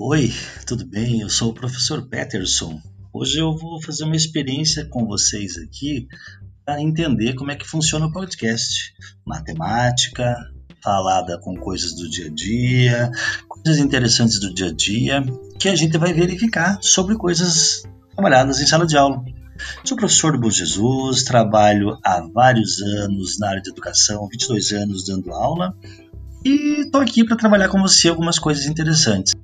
Oi, tudo bem? Eu sou o professor Peterson. Hoje eu vou fazer uma experiência com vocês aqui para entender como é que funciona o podcast. Matemática, falada com coisas do dia a dia, coisas interessantes do dia a dia, que a gente vai verificar sobre coisas trabalhadas em sala de aula. Sou professor do Bom Jesus, trabalho há vários anos na área de educação, 22 anos dando aula, e estou aqui para trabalhar com você algumas coisas interessantes.